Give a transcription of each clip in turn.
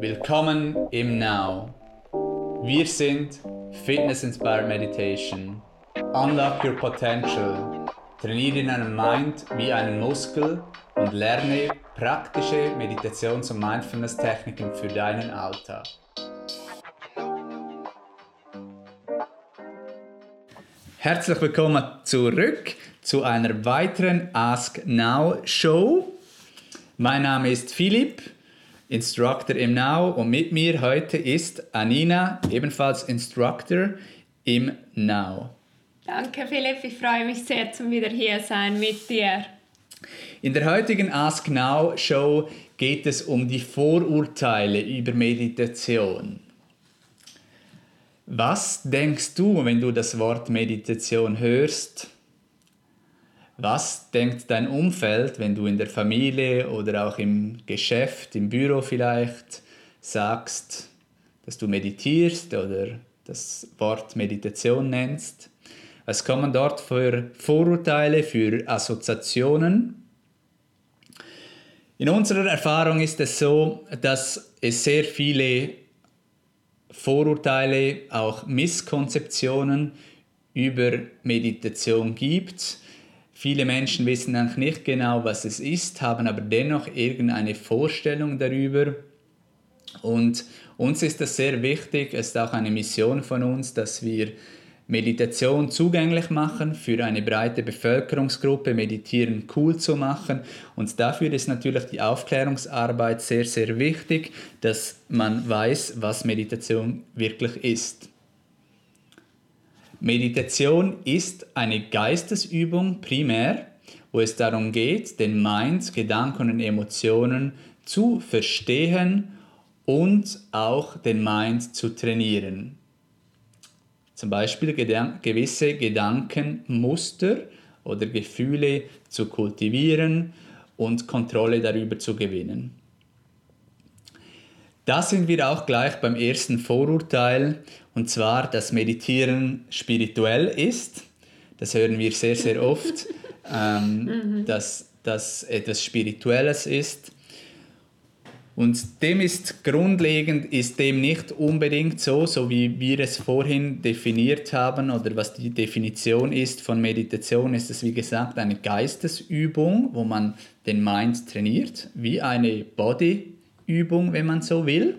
Willkommen im Now. Wir sind Fitness Inspired Meditation. Unlock your potential. Trainiere deinen Mind wie einen Muskel und lerne praktische Meditations- und Mindfulness-Techniken für deinen Alltag. Herzlich willkommen zurück zu einer weiteren Ask Now Show. Mein Name ist Philipp, Instructor im Now und mit mir heute ist Anina, ebenfalls Instructor im Now. Danke Philipp, ich freue mich sehr, zum wieder hier sein mit dir. In der heutigen Ask Now Show geht es um die Vorurteile über Meditation. Was denkst du, wenn du das Wort Meditation hörst? Was denkt dein Umfeld, wenn du in der Familie oder auch im Geschäft, im Büro vielleicht sagst, dass du meditierst oder das Wort Meditation nennst? Was kommen dort für Vorurteile, für Assoziationen? In unserer Erfahrung ist es so, dass es sehr viele Vorurteile, auch Misskonzeptionen über Meditation gibt Viele Menschen wissen eigentlich nicht genau, was es ist, haben aber dennoch irgendeine Vorstellung darüber. Und uns ist das sehr wichtig, es ist auch eine Mission von uns, dass wir Meditation zugänglich machen für eine breite Bevölkerungsgruppe, Meditieren cool zu machen. Und dafür ist natürlich die Aufklärungsarbeit sehr, sehr wichtig, dass man weiß, was Meditation wirklich ist. Meditation ist eine Geistesübung primär, wo es darum geht, den Mind, Gedanken und Emotionen zu verstehen und auch den Mind zu trainieren. Zum Beispiel gewisse Gedankenmuster oder Gefühle zu kultivieren und Kontrolle darüber zu gewinnen. Da sind wir auch gleich beim ersten Vorurteil, und zwar, dass Meditieren spirituell ist. Das hören wir sehr, sehr oft, ähm, mhm. dass das etwas Spirituelles ist. Und dem ist grundlegend, ist dem nicht unbedingt so, so wie wir es vorhin definiert haben oder was die Definition ist von Meditation, ist es wie gesagt eine Geistesübung, wo man den Mind trainiert, wie eine Body Übung, wenn man so will.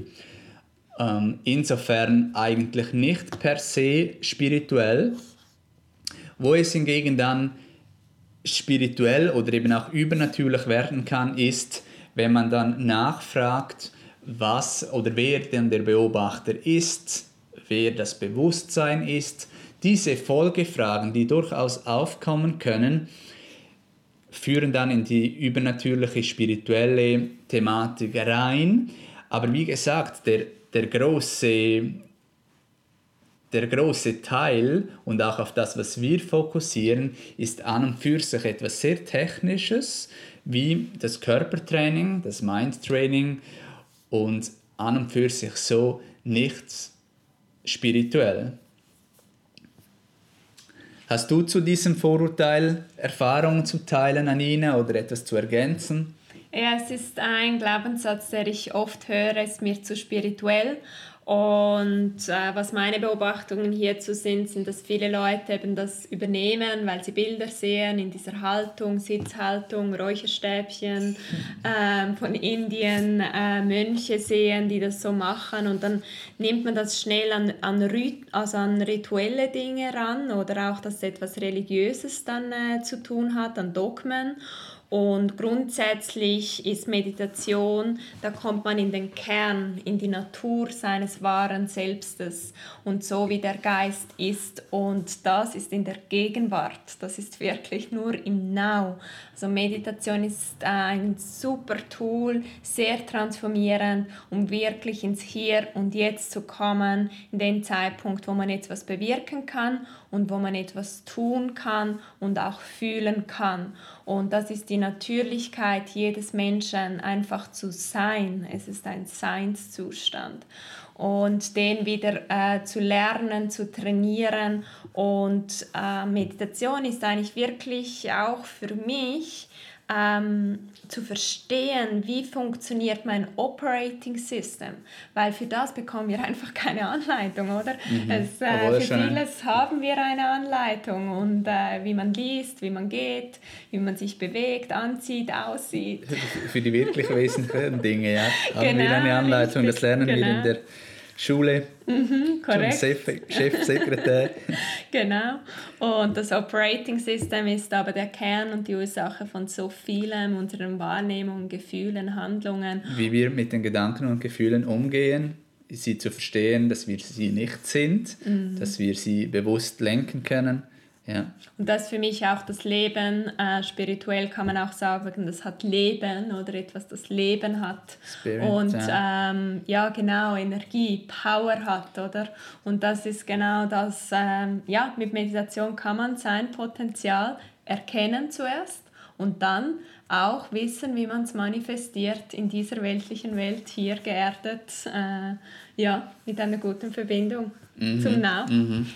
Ähm, insofern eigentlich nicht per se spirituell. Wo es hingegen dann spirituell oder eben auch übernatürlich werden kann, ist, wenn man dann nachfragt, was oder wer denn der Beobachter ist, wer das Bewusstsein ist. Diese Folgefragen, die durchaus aufkommen können, führen dann in die übernatürliche spirituelle Thematik rein. Aber wie gesagt, der, der große der große Teil und auch auf das, was wir fokussieren, ist an und für sich etwas sehr Technisches, wie das Körpertraining, das Mindtraining und an und für sich so nichts spirituell. Hast du zu diesem Vorurteil Erfahrungen zu teilen, Anina, oder etwas zu ergänzen? Ja, es ist ein Glaubenssatz, der ich oft höre, ist mir zu spirituell. Und äh, was meine Beobachtungen hierzu sind, sind, dass viele Leute eben das übernehmen, weil sie Bilder sehen in dieser Haltung, Sitzhaltung, Räucherstäbchen äh, von Indien, äh, Mönche sehen, die das so machen. Und dann nimmt man das schnell an, an, also an rituelle Dinge ran oder auch, dass etwas Religiöses dann äh, zu tun hat, an Dogmen. Und grundsätzlich ist Meditation, da kommt man in den Kern, in die Natur seines wahren Selbstes und so wie der Geist ist. Und das ist in der Gegenwart, das ist wirklich nur im Now. Also Meditation ist ein super Tool, sehr transformierend, um wirklich ins Hier und Jetzt zu kommen, in den Zeitpunkt, wo man etwas bewirken kann und wo man etwas tun kann und auch fühlen kann. Und das ist die Natürlichkeit jedes Menschen, einfach zu sein. Es ist ein Seinszustand. Und den wieder äh, zu lernen, zu trainieren. Und äh, Meditation ist eigentlich wirklich auch für mich ähm, zu verstehen, wie funktioniert mein Operating System, weil für das bekommen wir einfach keine Anleitung, oder? Mhm. Es, äh, für vieles haben wir eine Anleitung und äh, wie man liest, wie man geht, wie man sich bewegt, anzieht, aussieht. Für die wirklich wesentlichen Dinge, ja. Haben genau, wir eine Anleitung, richtig, das lernen genau. wir in genau. der Schule. Mhm, korrekt. Chefsekretär. genau. Und das Operating System ist aber der Kern und die Ursache von so vielem, unseren Wahrnehmungen, Gefühlen, Handlungen. Wie wir mit den Gedanken und Gefühlen umgehen, sie zu verstehen, dass wir sie nicht sind, mhm. dass wir sie bewusst lenken können ja. Und das ist für mich auch das Leben. Äh, spirituell kann man auch sagen, das hat Leben oder etwas, das Leben hat. Spirit, und ja. Ähm, ja, genau, Energie, Power hat, oder? Und das ist genau das, ähm, ja, mit Meditation kann man sein Potenzial erkennen zuerst und dann auch wissen, wie man es manifestiert in dieser weltlichen Welt, hier geerdet, äh, ja, mit einer guten Verbindung mhm. zum Now. Mhm.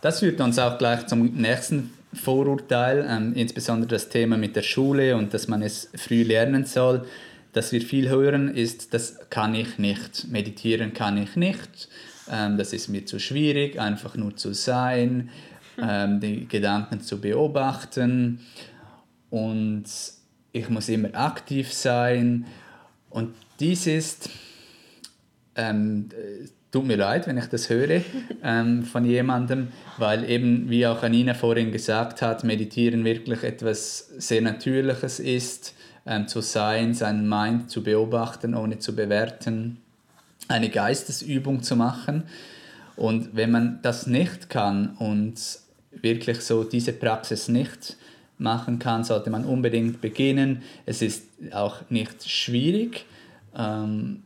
Das führt uns auch gleich zum nächsten Vorurteil, ähm, insbesondere das Thema mit der Schule und dass man es früh lernen soll. Das wir viel hören, ist, das kann ich nicht. Meditieren kann ich nicht. Ähm, das ist mir zu schwierig, einfach nur zu sein, ähm, die Gedanken zu beobachten. Und ich muss immer aktiv sein. Und dies ist ähm, tut mir leid, wenn ich das höre ähm, von jemandem, weil eben, wie auch Anina vorhin gesagt hat, Meditieren wirklich etwas sehr Natürliches ist, ähm, zu sein, seinen Mind zu beobachten, ohne zu bewerten, eine Geistesübung zu machen. Und wenn man das nicht kann und wirklich so diese Praxis nicht machen kann, sollte man unbedingt beginnen. Es ist auch nicht schwierig. Ähm,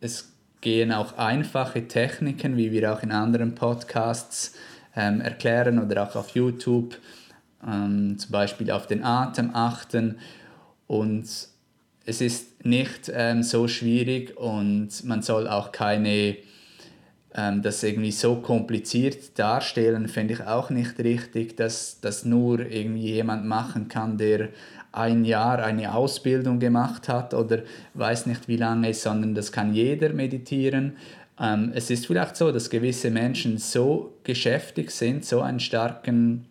es gehen auch einfache Techniken, wie wir auch in anderen Podcasts ähm, erklären oder auch auf YouTube, ähm, zum Beispiel auf den Atem achten. Und es ist nicht ähm, so schwierig und man soll auch keine ähm, das irgendwie so kompliziert darstellen, finde ich auch nicht richtig, dass das nur irgendwie jemand machen kann, der ein Jahr eine Ausbildung gemacht hat oder weiß nicht wie lange, sondern das kann jeder meditieren. Ähm, es ist vielleicht so, dass gewisse Menschen so geschäftig sind, so einen starken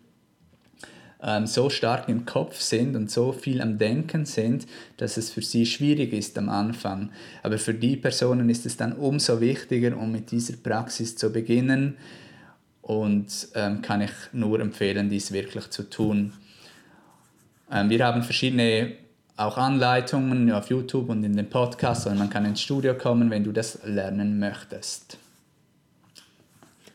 ähm, so stark im Kopf sind und so viel am Denken sind, dass es für sie schwierig ist am Anfang. Aber für die Personen ist es dann umso wichtiger, um mit dieser Praxis zu beginnen und ähm, kann ich nur empfehlen, dies wirklich zu tun. Ähm, wir haben verschiedene auch Anleitungen auf YouTube und in den Podcasts und man kann ins Studio kommen, wenn du das lernen möchtest.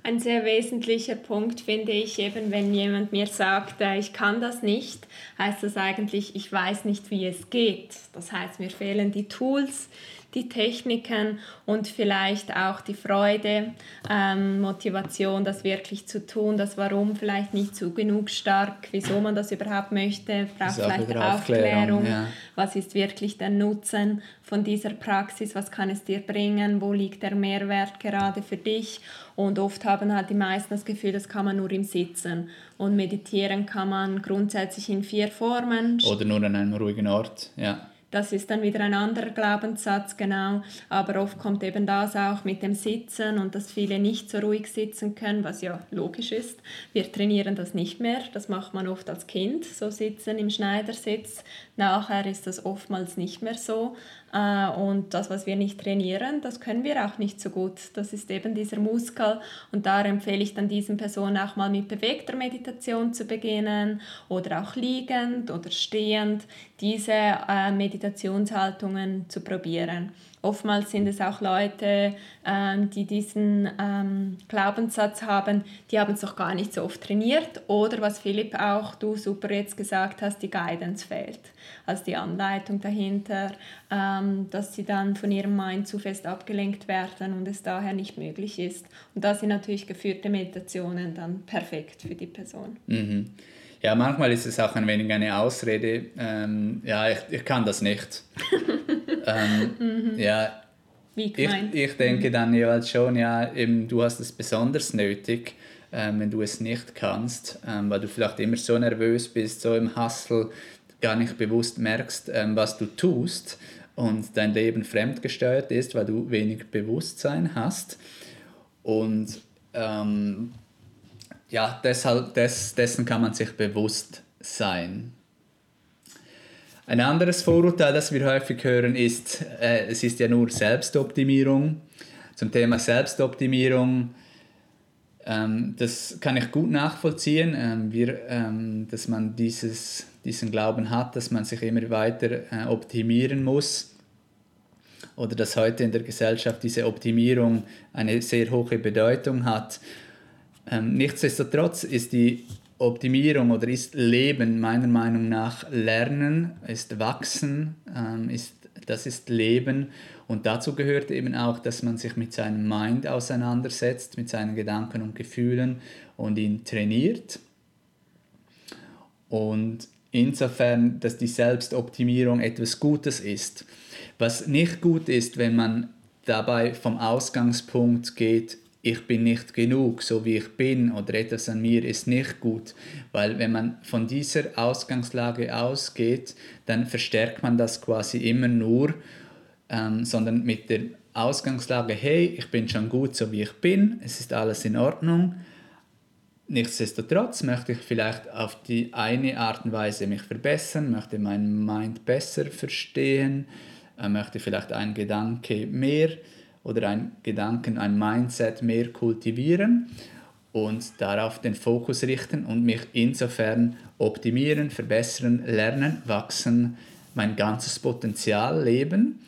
Ein sehr wesentlicher Punkt finde ich eben, wenn jemand mir sagt, äh, ich kann das nicht, heißt das eigentlich, ich weiß nicht, wie es geht. Das heißt, mir fehlen die Tools, die Techniken und vielleicht auch die Freude, ähm, Motivation, das wirklich zu tun, das Warum vielleicht nicht so genug stark, wieso man das überhaupt möchte, braucht vielleicht Aufklärung, Aufklärung ja. was ist wirklich der Nutzen von dieser Praxis, was kann es dir bringen, wo liegt der Mehrwert gerade für dich und oft haben halt die meisten das Gefühl, das kann man nur im Sitzen und meditieren kann man grundsätzlich in vier Formen. Oder nur an einem ruhigen Ort, ja. Das ist dann wieder ein anderer Glaubenssatz, genau. Aber oft kommt eben das auch mit dem Sitzen und dass viele nicht so ruhig sitzen können, was ja logisch ist. Wir trainieren das nicht mehr. Das macht man oft als Kind, so sitzen im Schneidersitz. Nachher ist das oftmals nicht mehr so. Äh, und das, was wir nicht trainieren, das können wir auch nicht so gut. Das ist eben dieser Muskel. Und da empfehle ich dann diesen Personen auch mal mit bewegter Meditation zu beginnen oder auch liegend oder stehend diese äh, Meditationshaltungen zu probieren. Oftmals sind es auch Leute, ähm, die diesen ähm, Glaubenssatz haben, die haben es doch gar nicht so oft trainiert. Oder was Philipp auch du super jetzt gesagt hast, die Guidance fehlt. Also die Anleitung dahinter, ähm, dass sie dann von ihrem Mind zu fest abgelenkt werden und es daher nicht möglich ist. Und da sind natürlich geführte Meditationen dann perfekt für die Person. Mhm. Ja, manchmal ist es auch ein wenig eine Ausrede. Ähm, ja, ich, ich kann das nicht. ähm, mhm. Ja, Wie ich, ich denke mhm. dann jeweils schon, ja, eben, du hast es besonders nötig, ähm, wenn du es nicht kannst, ähm, weil du vielleicht immer so nervös bist, so im Hustle, gar nicht bewusst merkst, ähm, was du tust und dein Leben fremdgesteuert ist, weil du wenig Bewusstsein hast. Und ähm, ja, deshalb, des, dessen kann man sich bewusst sein. Ein anderes Vorurteil, das wir häufig hören, ist, äh, es ist ja nur Selbstoptimierung. Zum Thema Selbstoptimierung, ähm, das kann ich gut nachvollziehen, ähm, wir, ähm, dass man dieses, diesen Glauben hat, dass man sich immer weiter äh, optimieren muss oder dass heute in der Gesellschaft diese Optimierung eine sehr hohe Bedeutung hat. Ähm, nichtsdestotrotz ist die Optimierung oder ist Leben meiner Meinung nach Lernen, ist Wachsen, ähm, ist, das ist Leben. Und dazu gehört eben auch, dass man sich mit seinem Mind auseinandersetzt, mit seinen Gedanken und Gefühlen und ihn trainiert. Und insofern, dass die Selbstoptimierung etwas Gutes ist. Was nicht gut ist, wenn man dabei vom Ausgangspunkt geht, ich bin nicht genug, so wie ich bin oder etwas an mir ist nicht gut. Weil wenn man von dieser Ausgangslage ausgeht, dann verstärkt man das quasi immer nur, ähm, sondern mit der Ausgangslage, hey, ich bin schon gut, so wie ich bin, es ist alles in Ordnung. Nichtsdestotrotz möchte ich vielleicht auf die eine Art und Weise mich verbessern, möchte meinen Mind besser verstehen, äh, möchte vielleicht einen Gedanke mehr oder ein Gedanken, ein Mindset mehr kultivieren und darauf den Fokus richten und mich insofern optimieren, verbessern, lernen, wachsen, mein ganzes Potenzial leben,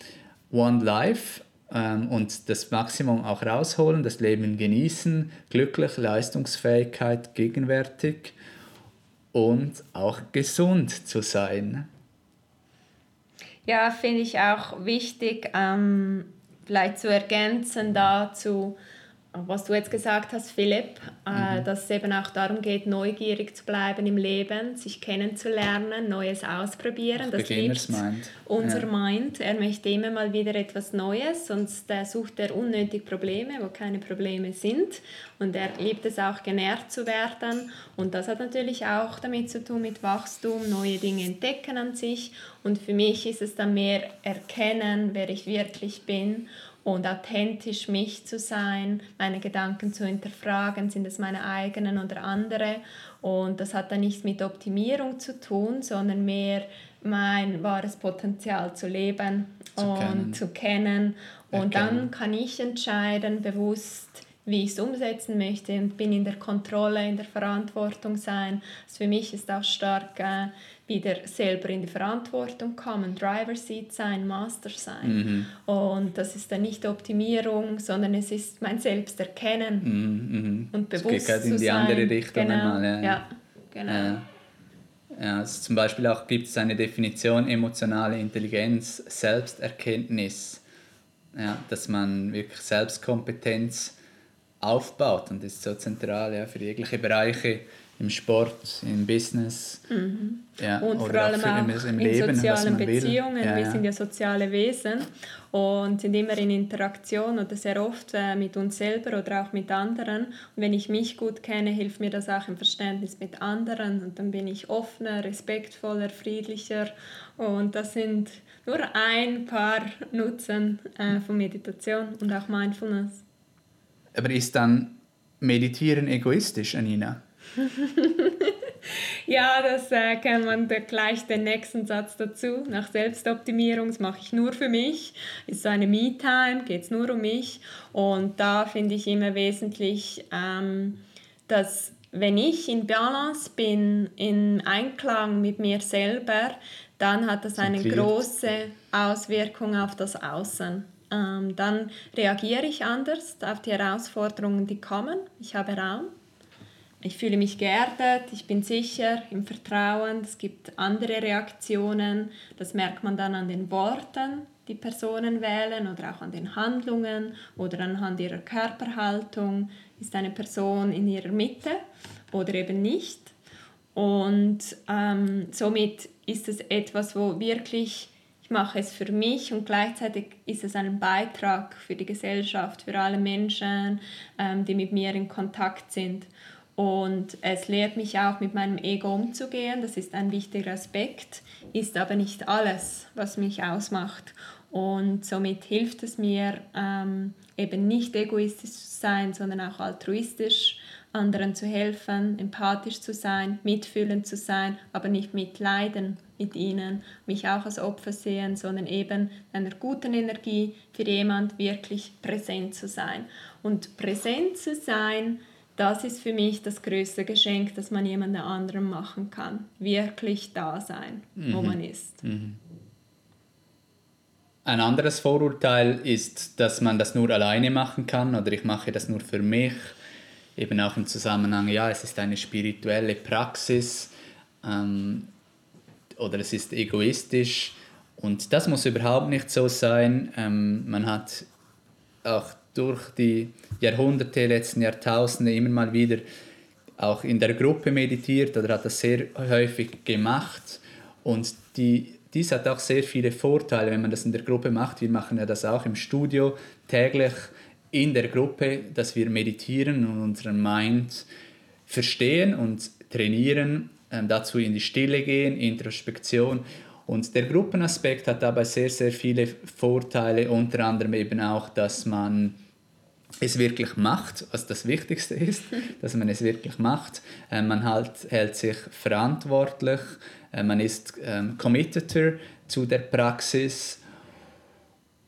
One Life ähm, und das Maximum auch rausholen, das Leben genießen, glücklich, Leistungsfähigkeit gegenwärtig und auch gesund zu sein. Ja, finde ich auch wichtig, ähm, vielleicht zu ergänzen dazu, was du jetzt gesagt hast, Philipp, äh, mhm. dass es eben auch darum geht, neugierig zu bleiben im Leben, sich kennenzulernen, Neues ausprobieren. Das liebt Mind. unser ja. Mind. Er möchte immer mal wieder etwas Neues, sonst äh, sucht er unnötig Probleme, wo keine Probleme sind. Und er liebt es auch, genährt zu werden. Und das hat natürlich auch damit zu tun mit Wachstum, neue Dinge entdecken an sich. Und für mich ist es dann mehr erkennen, wer ich wirklich bin und authentisch mich zu sein, meine Gedanken zu hinterfragen, sind es meine eigenen oder andere. Und das hat dann nichts mit Optimierung zu tun, sondern mehr mein wahres Potenzial zu leben zu und kennen. zu kennen. Und Erkennen. dann kann ich entscheiden, bewusst, wie ich es umsetzen möchte und bin in der Kontrolle, in der Verantwortung sein. Also für mich ist auch stark äh, wieder selber in die Verantwortung kommen, Driver Seat sein, Master sein. Mhm. Und das ist dann nicht Optimierung, sondern es ist mein Selbsterkennen mhm, mhm. und bewusst das geht in die sein. andere Richtung genau. einmal. Ja, ja genau. Ja. Ja, also zum Beispiel auch gibt es eine Definition emotionale Intelligenz, Selbsterkenntnis, ja, dass man wirklich Selbstkompetenz aufbaut und ist so zentral ja, für jegliche Bereiche im Sport, im Business. Mhm. Ja, und vor allem auch, auch im in Leben, sozialen Beziehungen. Ja, Wir sind ja soziale Wesen und sind immer in Interaktion oder sehr oft äh, mit uns selber oder auch mit anderen. Und wenn ich mich gut kenne, hilft mir das auch im Verständnis mit anderen und dann bin ich offener, respektvoller, friedlicher und das sind nur ein paar Nutzen äh, von Meditation und auch Mindfulness. Aber ist dann Meditieren egoistisch, Anina? ja, das äh, kann man da gleich den nächsten Satz dazu. Nach Selbstoptimierung, das mache ich nur für mich. Ist so eine Me-Time, geht es nur um mich. Und da finde ich immer wesentlich, ähm, dass wenn ich in Balance bin, in Einklang mit mir selber, dann hat das eine große Auswirkung auf das Außen. Ähm, dann reagiere ich anders auf die Herausforderungen, die kommen. Ich habe Raum ich fühle mich geerdet, ich bin sicher, im Vertrauen. Es gibt andere Reaktionen. Das merkt man dann an den Worten, die Personen wählen oder auch an den Handlungen oder anhand ihrer Körperhaltung. Ist eine Person in ihrer Mitte oder eben nicht? Und ähm, somit ist es etwas, wo wirklich ich mache es für mich und gleichzeitig ist es ein Beitrag für die Gesellschaft, für alle Menschen, ähm, die mit mir in Kontakt sind. Und es lehrt mich auch, mit meinem Ego umzugehen. Das ist ein wichtiger Aspekt, ist aber nicht alles, was mich ausmacht. Und somit hilft es mir, ähm, eben nicht egoistisch zu sein, sondern auch altruistisch, anderen zu helfen, empathisch zu sein, mitfühlend zu sein, aber nicht mitleiden mit ihnen, mich auch als Opfer sehen, sondern eben einer guten Energie für jemand wirklich präsent zu sein. Und präsent zu sein, das ist für mich das größte Geschenk, das man jemand anderem machen kann. Wirklich da sein, mhm. wo man ist. Mhm. Ein anderes Vorurteil ist, dass man das nur alleine machen kann oder ich mache das nur für mich. Eben auch im Zusammenhang, ja, es ist eine spirituelle Praxis ähm, oder es ist egoistisch. Und das muss überhaupt nicht so sein. Ähm, man hat auch durch die Jahrhunderte, letzten Jahrtausende immer mal wieder auch in der Gruppe meditiert oder hat das sehr häufig gemacht. Und die, dies hat auch sehr viele Vorteile, wenn man das in der Gruppe macht. Wir machen ja das auch im Studio täglich in der Gruppe, dass wir meditieren und unseren Mind verstehen und trainieren, ähm, dazu in die Stille gehen, Introspektion. Und der Gruppenaspekt hat dabei sehr, sehr viele Vorteile, unter anderem eben auch, dass man es wirklich macht, was das Wichtigste ist, dass man es wirklich macht. Äh, man halt, hält sich verantwortlich, äh, man ist ähm, committed zu der Praxis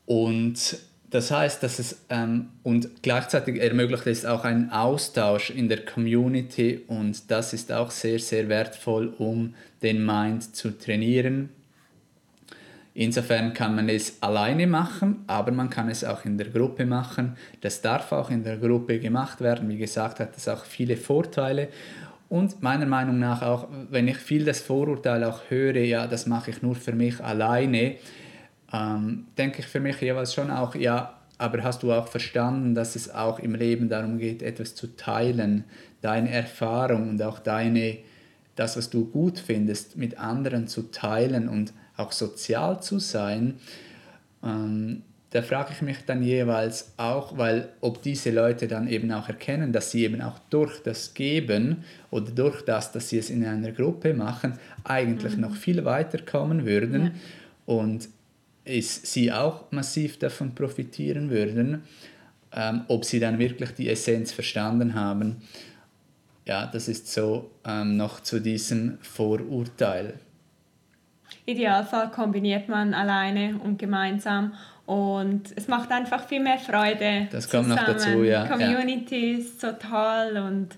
und das heißt, dass es ähm, und gleichzeitig ermöglicht es auch einen Austausch in der Community und das ist auch sehr sehr wertvoll, um den Mind zu trainieren Insofern kann man es alleine machen, aber man kann es auch in der Gruppe machen. Das darf auch in der Gruppe gemacht werden. Wie gesagt, hat das auch viele Vorteile. Und meiner Meinung nach auch, wenn ich viel das Vorurteil auch höre, ja, das mache ich nur für mich alleine, ähm, denke ich für mich jeweils schon auch, ja, aber hast du auch verstanden, dass es auch im Leben darum geht, etwas zu teilen, deine Erfahrung und auch deine, das, was du gut findest, mit anderen zu teilen und auch sozial zu sein, ähm, da frage ich mich dann jeweils auch, weil ob diese Leute dann eben auch erkennen, dass sie eben auch durch das Geben oder durch das, dass sie es in einer Gruppe machen, eigentlich mhm. noch viel weiter kommen würden ja. und es, sie auch massiv davon profitieren würden, ähm, ob sie dann wirklich die Essenz verstanden haben. Ja, das ist so ähm, noch zu diesem Vorurteil. Idealfall kombiniert man alleine und gemeinsam und es macht einfach viel mehr Freude. Das kommt zusammen. noch dazu, ja. Community ja. ist so toll und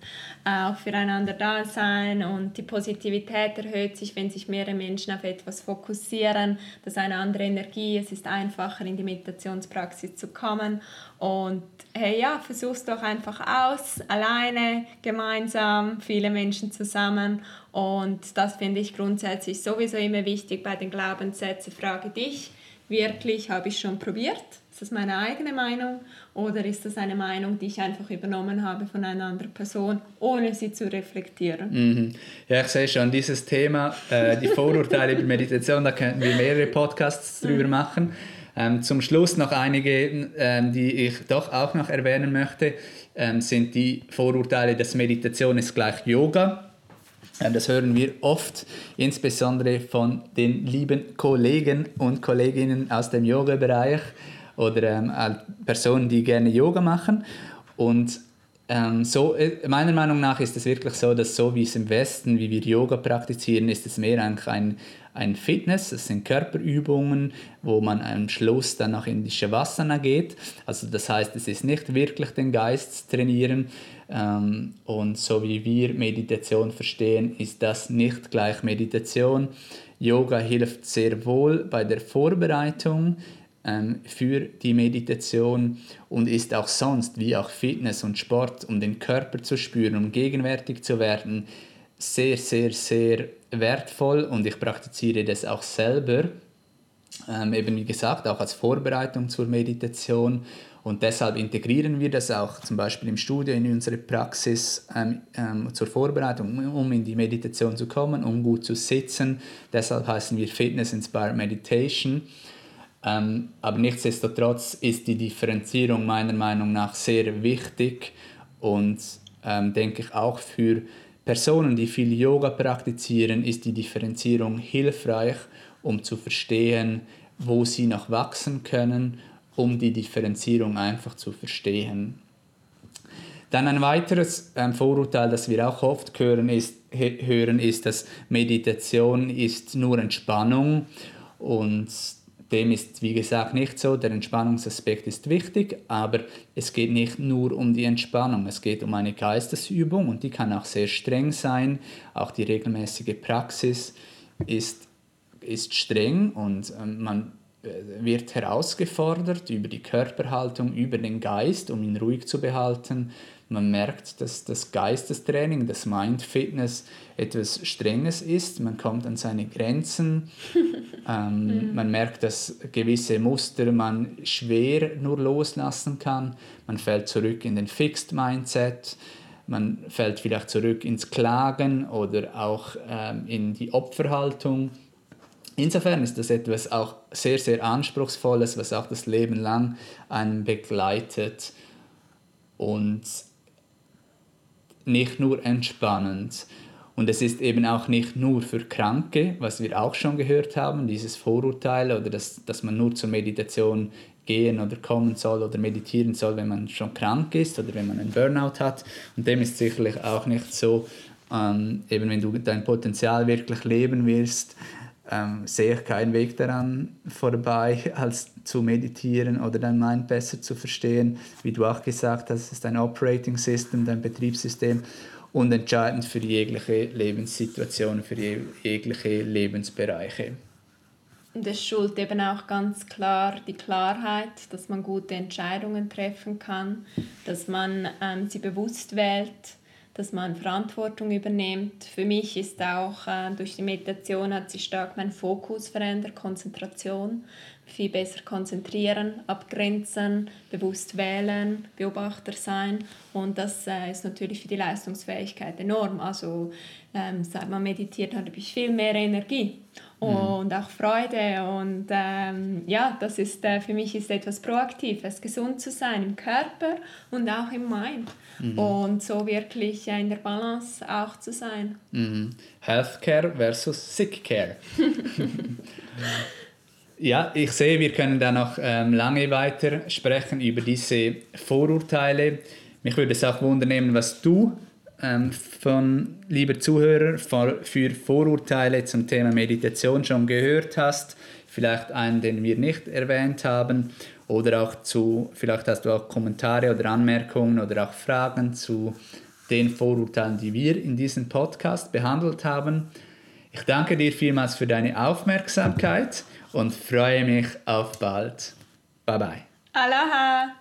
äh, auch füreinander da sein und die Positivität erhöht sich, wenn sich mehrere Menschen auf etwas fokussieren. Das ist eine andere Energie. Es ist einfacher, in die Meditationspraxis zu kommen. Und hey, ja, versuch's doch einfach aus, alleine, gemeinsam, viele Menschen zusammen. Und das finde ich grundsätzlich sowieso immer wichtig bei den Glaubenssätzen. Frage dich, wirklich, habe ich schon probiert? Ist das meine eigene Meinung oder ist das eine Meinung, die ich einfach übernommen habe von einer anderen Person, ohne sie zu reflektieren? Mhm. Ja, ich sehe schon, dieses Thema, äh, die Vorurteile über Meditation, da könnten wir mehrere Podcasts drüber mhm. machen. Ähm, zum Schluss noch einige, ähm, die ich doch auch noch erwähnen möchte, ähm, sind die Vorurteile, dass Meditation ist gleich Yoga das hören wir oft, insbesondere von den lieben Kollegen und Kolleginnen aus dem Yoga-Bereich oder ähm, Personen, die gerne Yoga machen. Und ähm, so, äh, meiner Meinung nach ist es wirklich so, dass so wie es im Westen, wie wir Yoga praktizieren, ist es mehr eigentlich ein, ein Fitness, es sind Körperübungen, wo man am Schluss dann noch in die Shavasana geht. Also das heißt, es ist nicht wirklich den Geist trainieren, ähm, und so wie wir Meditation verstehen, ist das nicht gleich Meditation. Yoga hilft sehr wohl bei der Vorbereitung ähm, für die Meditation und ist auch sonst, wie auch Fitness und Sport, um den Körper zu spüren, um gegenwärtig zu werden, sehr, sehr, sehr wertvoll und ich praktiziere das auch selber. Ähm, eben wie gesagt, auch als Vorbereitung zur Meditation und deshalb integrieren wir das auch zum Beispiel im Studio in unsere Praxis ähm, ähm, zur Vorbereitung, um in die Meditation zu kommen, um gut zu sitzen. Deshalb heißen wir Fitness Inspired Meditation. Ähm, aber nichtsdestotrotz ist die Differenzierung meiner Meinung nach sehr wichtig und ähm, denke ich auch für Personen, die viel Yoga praktizieren, ist die Differenzierung hilfreich, um zu verstehen, wo sie noch wachsen können, um die Differenzierung einfach zu verstehen. Dann ein weiteres ähm, Vorurteil, das wir auch oft hören ist, hören, ist, dass Meditation ist nur Entspannung und dem ist, wie gesagt, nicht so. Der Entspannungsaspekt ist wichtig, aber es geht nicht nur um die Entspannung. Es geht um eine Geistesübung und die kann auch sehr streng sein. Auch die regelmäßige Praxis ist, ist streng und ähm, man äh, wird herausgefordert über die Körperhaltung, über den Geist, um ihn ruhig zu behalten. Man merkt, dass das Geistestraining, das Mindfitness etwas Strenges ist. Man kommt an seine Grenzen. ähm, mhm. Man merkt, dass gewisse Muster man schwer nur loslassen kann. Man fällt zurück in den Fixed Mindset. Man fällt vielleicht zurück ins Klagen oder auch ähm, in die Opferhaltung. Insofern ist das etwas auch sehr, sehr Anspruchsvolles, was auch das Leben lang einen begleitet. Und nicht nur entspannend. Und es ist eben auch nicht nur für Kranke, was wir auch schon gehört haben, dieses Vorurteil oder dass, dass man nur zur Meditation gehen oder kommen soll oder meditieren soll, wenn man schon krank ist oder wenn man einen Burnout hat. Und dem ist sicherlich auch nicht so, ähm, eben wenn du dein Potenzial wirklich leben willst, ähm, sehe ich keinen Weg daran vorbei, als zu meditieren oder dein Mind besser zu verstehen. Wie du auch gesagt hast, ist ein Operating System, dein Betriebssystem und entscheidend für jegliche Lebenssituation, für jegliche Lebensbereiche. Und es schult eben auch ganz klar die Klarheit, dass man gute Entscheidungen treffen kann, dass man ähm, sie bewusst wählt dass man Verantwortung übernimmt. Für mich ist auch äh, durch die Meditation hat sich stark mein Fokus verändert, Konzentration, viel besser konzentrieren, abgrenzen, bewusst wählen, Beobachter sein und das äh, ist natürlich für die Leistungsfähigkeit enorm. Also ähm, seit man meditiert, habe ich viel mehr Energie. Und mhm. auch Freude und ähm, ja, das ist äh, für mich ist etwas Proaktives, gesund zu sein im Körper und auch im Mind mhm. und so wirklich in der Balance auch zu sein. Mhm. Healthcare versus Sickcare. ja, ich sehe, wir können da noch ähm, lange weiter sprechen über diese Vorurteile. Mich würde es auch wundern, was du ähm, von lieber Zuhörer für Vorurteile zum Thema Meditation schon gehört hast. Vielleicht einen, den wir nicht erwähnt haben oder auch zu, vielleicht hast du auch Kommentare oder Anmerkungen oder auch Fragen zu den Vorurteilen, die wir in diesem Podcast behandelt haben. Ich danke dir vielmals für deine Aufmerksamkeit und freue mich auf bald. Bye bye. Aloha!